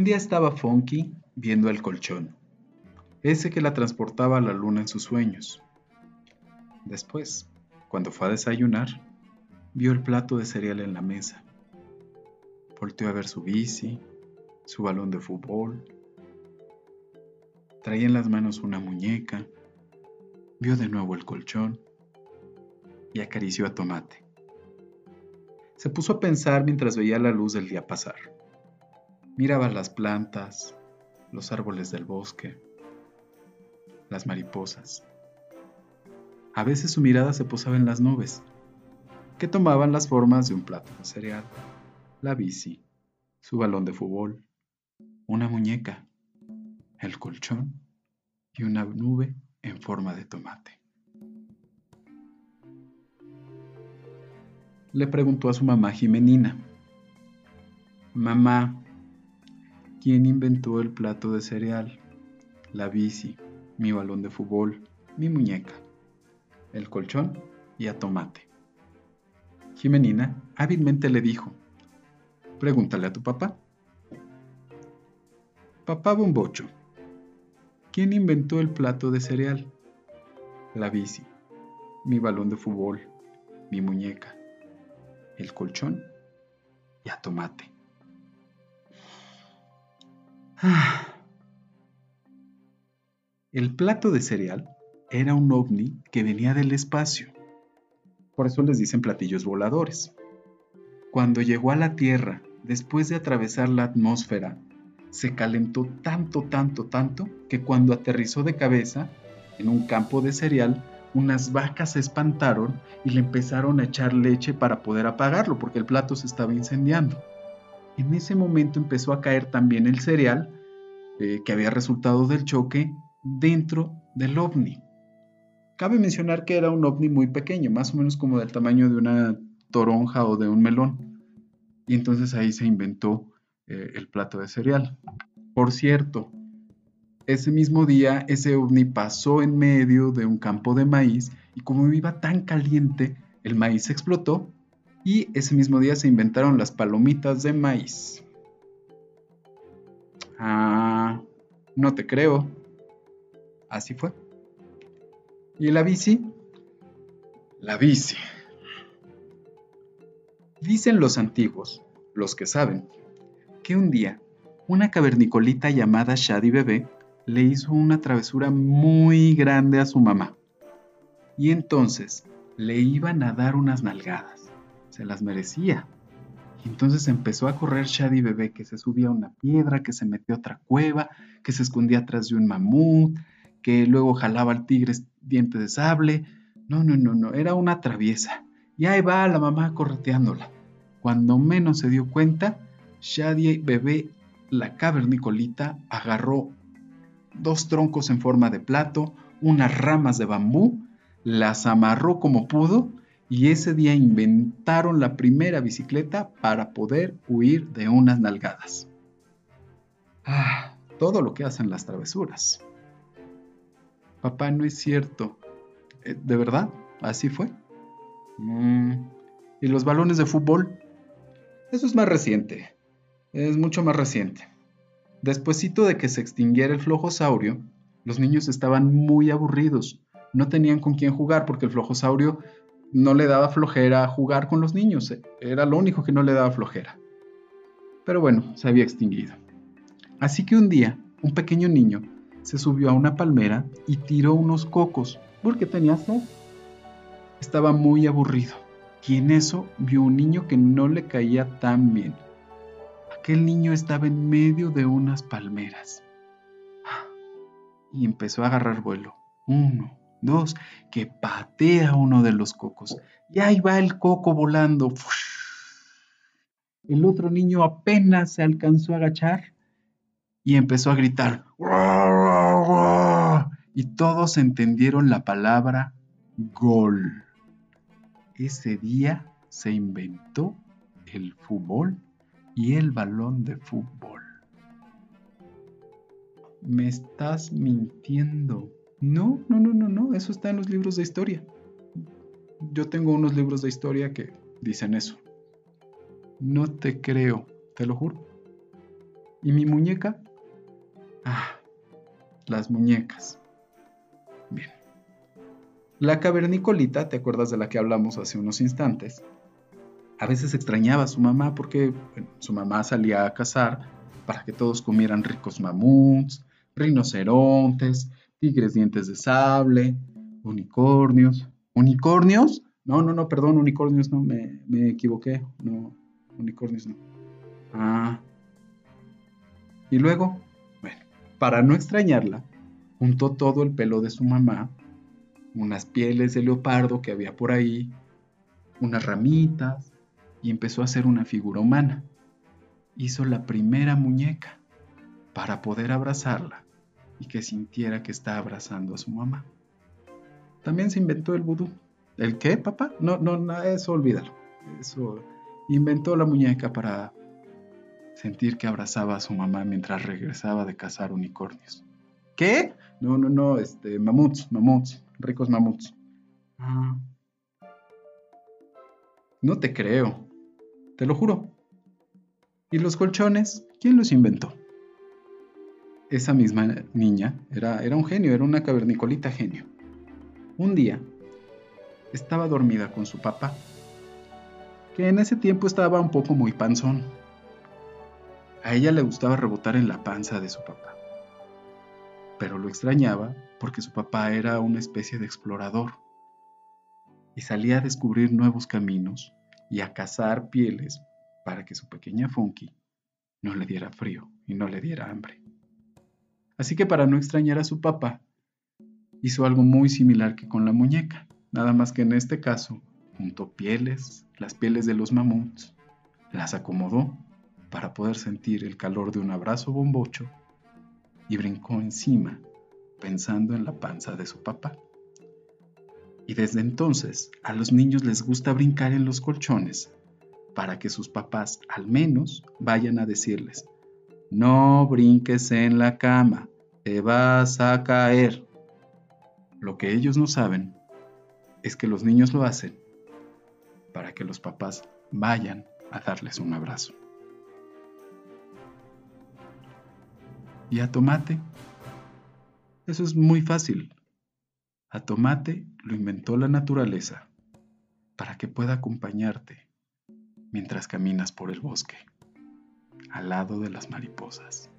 Un día estaba Funky viendo el colchón, ese que la transportaba a la luna en sus sueños. Después, cuando fue a desayunar, vio el plato de cereal en la mesa. Volteó a ver su bici, su balón de fútbol. Traía en las manos una muñeca. Vio de nuevo el colchón y acarició a Tomate. Se puso a pensar mientras veía la luz del día pasar. Miraba las plantas, los árboles del bosque, las mariposas. A veces su mirada se posaba en las nubes, que tomaban las formas de un plato de cereal, la bici, su balón de fútbol, una muñeca, el colchón y una nube en forma de tomate. Le preguntó a su mamá Jimenina, Mamá, ¿quién inventó el plato de cereal, la bici, mi balón de fútbol, mi muñeca, el colchón y a tomate? Jimenina hábilmente le dijo, Pregúntale a tu papá. Papá Bombocho, ¿quién inventó el plato de cereal? La bici, mi balón de fútbol, mi muñeca, el colchón y a tomate. El plato de cereal era un ovni que venía del espacio. Por eso les dicen platillos voladores. Cuando llegó a la Tierra después de atravesar la atmósfera, se calentó tanto, tanto, tanto, que cuando aterrizó de cabeza en un campo de cereal, unas vacas se espantaron y le empezaron a echar leche para poder apagarlo, porque el plato se estaba incendiando. En ese momento empezó a caer también el cereal eh, que había resultado del choque dentro del ovni. Cabe mencionar que era un ovni muy pequeño, más o menos como del tamaño de una toronja o de un melón y entonces ahí se inventó eh, el plato de cereal. Por cierto, ese mismo día ese ovni pasó en medio de un campo de maíz y como iba tan caliente, el maíz explotó y ese mismo día se inventaron las palomitas de maíz. Ah, no te creo. Así fue. ¿Y la bici? La bici. Dicen los antiguos, los que saben, que un día una cavernicolita llamada Shadi Bebé le hizo una travesura muy grande a su mamá. Y entonces le iban a dar unas nalgadas. Se las merecía. Entonces empezó a correr Shadi Bebé, que se subía a una piedra, que se metió a otra cueva, que se escondía atrás de un mamut, que luego jalaba al tigre diente de sable. No, no, no, no, era una traviesa. Y ahí va la mamá correteándola. Cuando menos se dio cuenta, Shadie bebé, la cavernicolita, agarró dos troncos en forma de plato, unas ramas de bambú, las amarró como pudo y ese día inventaron la primera bicicleta para poder huir de unas nalgadas. Ah, todo lo que hacen las travesuras. Papá, no es cierto. Eh, ¿De verdad? ¿Así fue? Mm, ¿Y los balones de fútbol? Eso es más reciente. Es mucho más reciente. Despuésito de que se extinguiera el flojosaurio, los niños estaban muy aburridos. No tenían con quién jugar porque el flojosaurio no le daba flojera jugar con los niños. Era lo único que no le daba flojera. Pero bueno, se había extinguido. Así que un día, un pequeño niño se subió a una palmera y tiró unos cocos porque tenía sed estaba muy aburrido y en eso vio un niño que no le caía tan bien. Aquel niño estaba en medio de unas palmeras y empezó a agarrar vuelo. Uno, dos, que patea uno de los cocos y ahí va el coco volando. El otro niño apenas se alcanzó a agachar y empezó a gritar. Y todos entendieron la palabra gol ese día se inventó el fútbol y el balón de fútbol. Me estás mintiendo. No, no, no, no, no, eso está en los libros de historia. Yo tengo unos libros de historia que dicen eso. No te creo, te lo juro. ¿Y mi muñeca? Ah, las muñecas. Bien. La cavernicolita, ¿te acuerdas de la que hablamos hace unos instantes? A veces extrañaba a su mamá porque su mamá salía a cazar para que todos comieran ricos mamuts, rinocerontes, tigres dientes de sable, unicornios. ¿Unicornios? No, no, no, perdón, unicornios no, me, equivoqué. No, unicornios no. Ah. Y luego, bueno, para no extrañarla, juntó todo el pelo de su mamá, unas pieles de leopardo que había por ahí, unas ramitas, y empezó a hacer una figura humana. Hizo la primera muñeca para poder abrazarla y que sintiera que está abrazando a su mamá. También se inventó el vudú. ¿El qué, papá? No, no, no, eso olvídalo. Eso inventó la muñeca para sentir que abrazaba a su mamá mientras regresaba de cazar unicornios. ¿Qué? No, no, no, este, mamuts, mamuts, ricos mamuts. Ah. No te creo, te lo juro. ¿Y los colchones? ¿Quién los inventó? Esa misma niña era, era un genio, era una cavernicolita genio. Un día, estaba dormida con su papá, que en ese tiempo estaba un poco muy panzón. A ella le gustaba rebotar en la panza de su papá, pero lo extrañaba porque su papá era una especie de explorador y salía a descubrir nuevos caminos y a cazar pieles para que su pequeña Funky no le diera frío y no le diera hambre. Así que para no extrañar a su papá, hizo algo muy similar que con la muñeca, nada más que en este caso juntó pieles, las pieles de los mamuts, las acomodó para poder sentir el calor de un abrazo bombocho y brincó encima pensando en la panza de su papá. Y desde entonces a los niños les gusta brincar en los colchones para que sus papás al menos vayan a decirles, no brinques en la cama, te vas a caer. Lo que ellos no saben es que los niños lo hacen para que los papás vayan a darles un abrazo. ¿Y a tomate? Eso es muy fácil. A tomate lo inventó la naturaleza para que pueda acompañarte mientras caminas por el bosque, al lado de las mariposas.